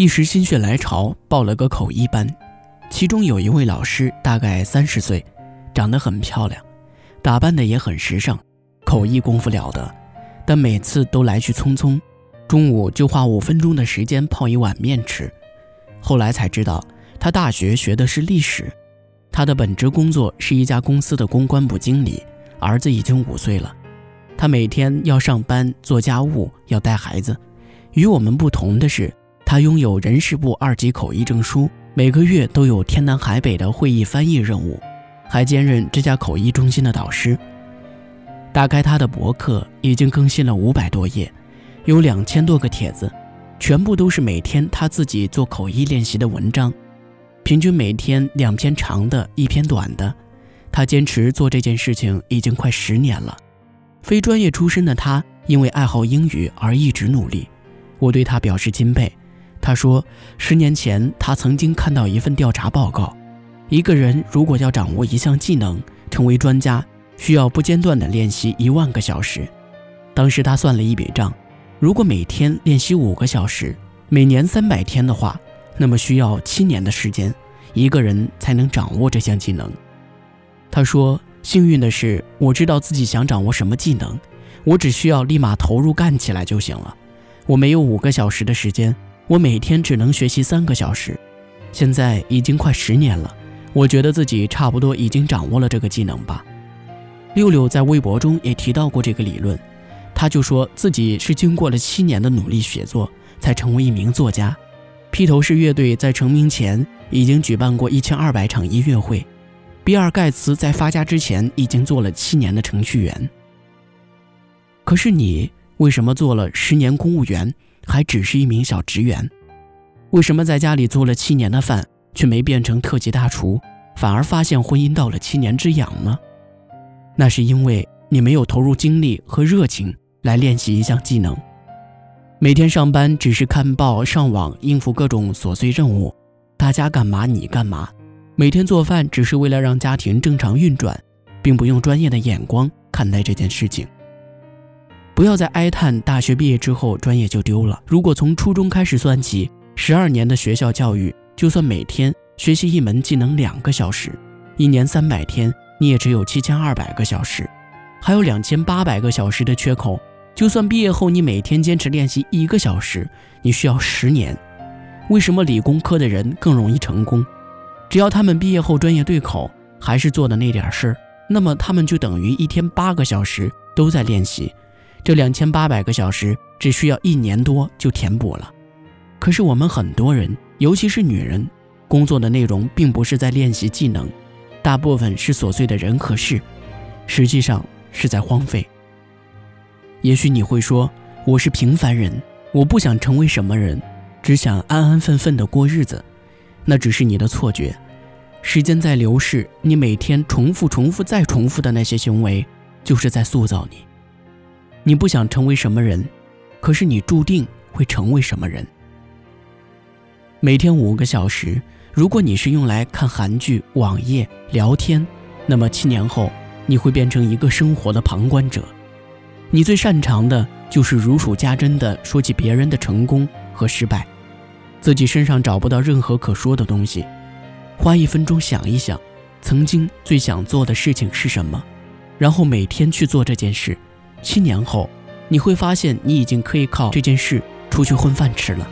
一时心血来潮报了个口译班，其中有一位老师大概三十岁，长得很漂亮，打扮的也很时尚，口译功夫了得，但每次都来去匆匆，中午就花五分钟的时间泡一碗面吃。后来才知道，他大学学的是历史，他的本职工作是一家公司的公关部经理，儿子已经五岁了。他每天要上班做家务，要带孩子。与我们不同的是，他拥有人事部二级口译证书，每个月都有天南海北的会议翻译任务，还兼任这家口译中心的导师。打开他的博客，已经更新了五百多页，有两千多个帖子，全部都是每天他自己做口译练习的文章，平均每天两篇长的，一篇短的。他坚持做这件事情已经快十年了。非专业出身的他，因为爱好英语而一直努力。我对他表示钦佩。他说，十年前他曾经看到一份调查报告：一个人如果要掌握一项技能，成为专家，需要不间断的练习一万个小时。当时他算了一笔账：如果每天练习五个小时，每年三百天的话，那么需要七年的时间，一个人才能掌握这项技能。他说。幸运的是，我知道自己想掌握什么技能，我只需要立马投入干起来就行了。我没有五个小时的时间，我每天只能学习三个小时。现在已经快十年了，我觉得自己差不多已经掌握了这个技能吧。六六在微博中也提到过这个理论，他就说自己是经过了七年的努力写作，才成为一名作家。披头士乐队在成名前已经举办过一千二百场音乐会。比尔·盖茨在发家之前已经做了七年的程序员。可是你为什么做了十年公务员，还只是一名小职员？为什么在家里做了七年的饭，却没变成特级大厨，反而发现婚姻到了七年之痒呢？那是因为你没有投入精力和热情来练习一项技能。每天上班只是看报、上网，应付各种琐碎任务，大家干嘛你干嘛。每天做饭只是为了让家庭正常运转，并不用专业的眼光看待这件事情。不要再哀叹大学毕业之后专业就丢了。如果从初中开始算起，十二年的学校教育，就算每天学习一门技能两个小时，一年三百天，你也只有七千二百个小时，还有两千八百个小时的缺口。就算毕业后你每天坚持练习一个小时，你需要十年。为什么理工科的人更容易成功？只要他们毕业后专业对口，还是做的那点事儿，那么他们就等于一天八个小时都在练习，这两千八百个小时只需要一年多就填补了。可是我们很多人，尤其是女人，工作的内容并不是在练习技能，大部分是琐碎的人和事，实际上是在荒废。也许你会说，我是平凡人，我不想成为什么人，只想安安分分的过日子。那只是你的错觉，时间在流逝，你每天重复、重复再重复的那些行为，就是在塑造你。你不想成为什么人，可是你注定会成为什么人。每天五个小时，如果你是用来看韩剧、网页、聊天，那么七年后你会变成一个生活的旁观者。你最擅长的就是如数家珍地说起别人的成功和失败。自己身上找不到任何可说的东西，花一分钟想一想，曾经最想做的事情是什么，然后每天去做这件事。七年后，你会发现你已经可以靠这件事出去混饭吃了。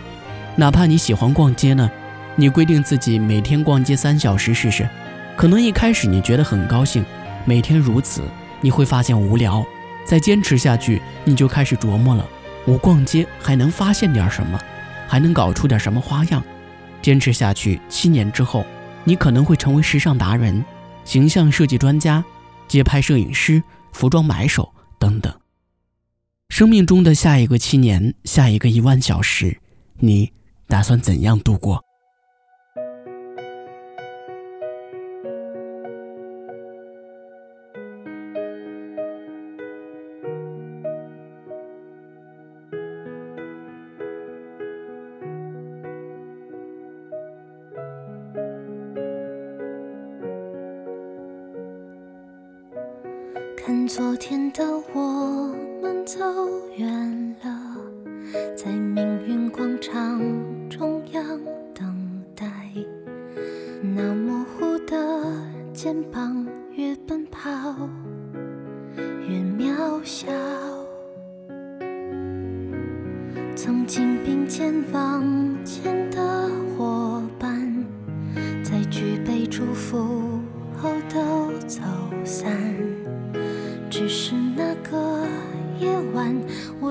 哪怕你喜欢逛街呢，你规定自己每天逛街三小时试试，可能一开始你觉得很高兴，每天如此，你会发现无聊。再坚持下去，你就开始琢磨了：我逛街还能发现点什么？还能搞出点什么花样？坚持下去，七年之后，你可能会成为时尚达人、形象设计专家、街拍摄影师、服装买手等等。生命中的下一个七年，下一个一万小时，你打算怎样度过？昨天的我们走远了，在命运广场中央等待。那模糊的肩膀，越奔跑越渺小。曾经并肩往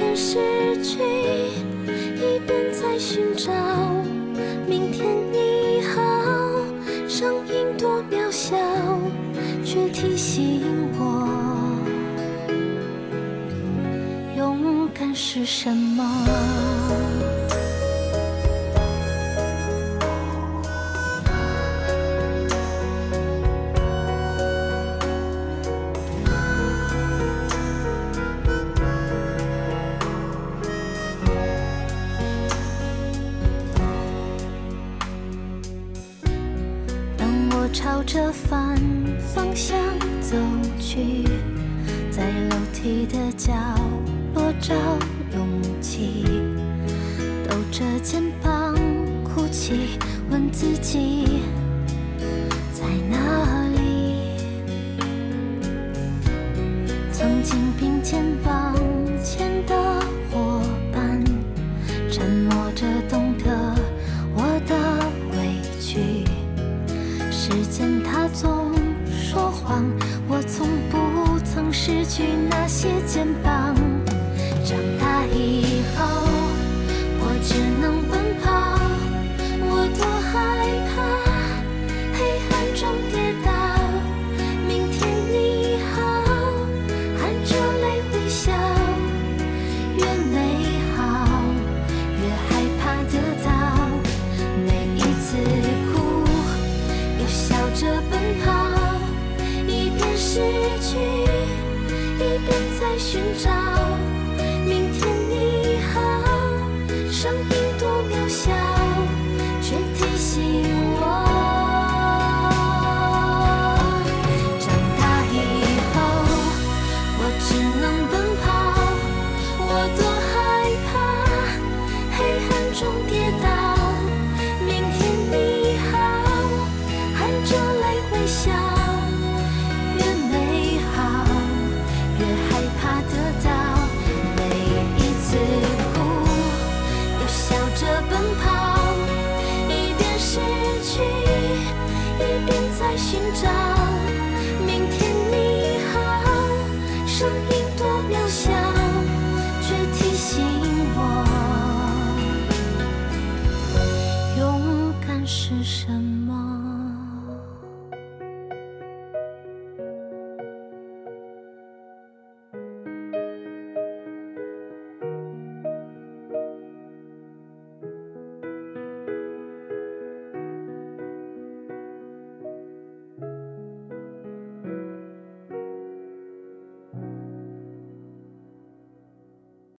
边失去，一边在寻找。明天你好，声音多渺小，却提醒我，勇敢是什么。朝着反方向走去，在楼梯的角落找去那些寻找。寻找。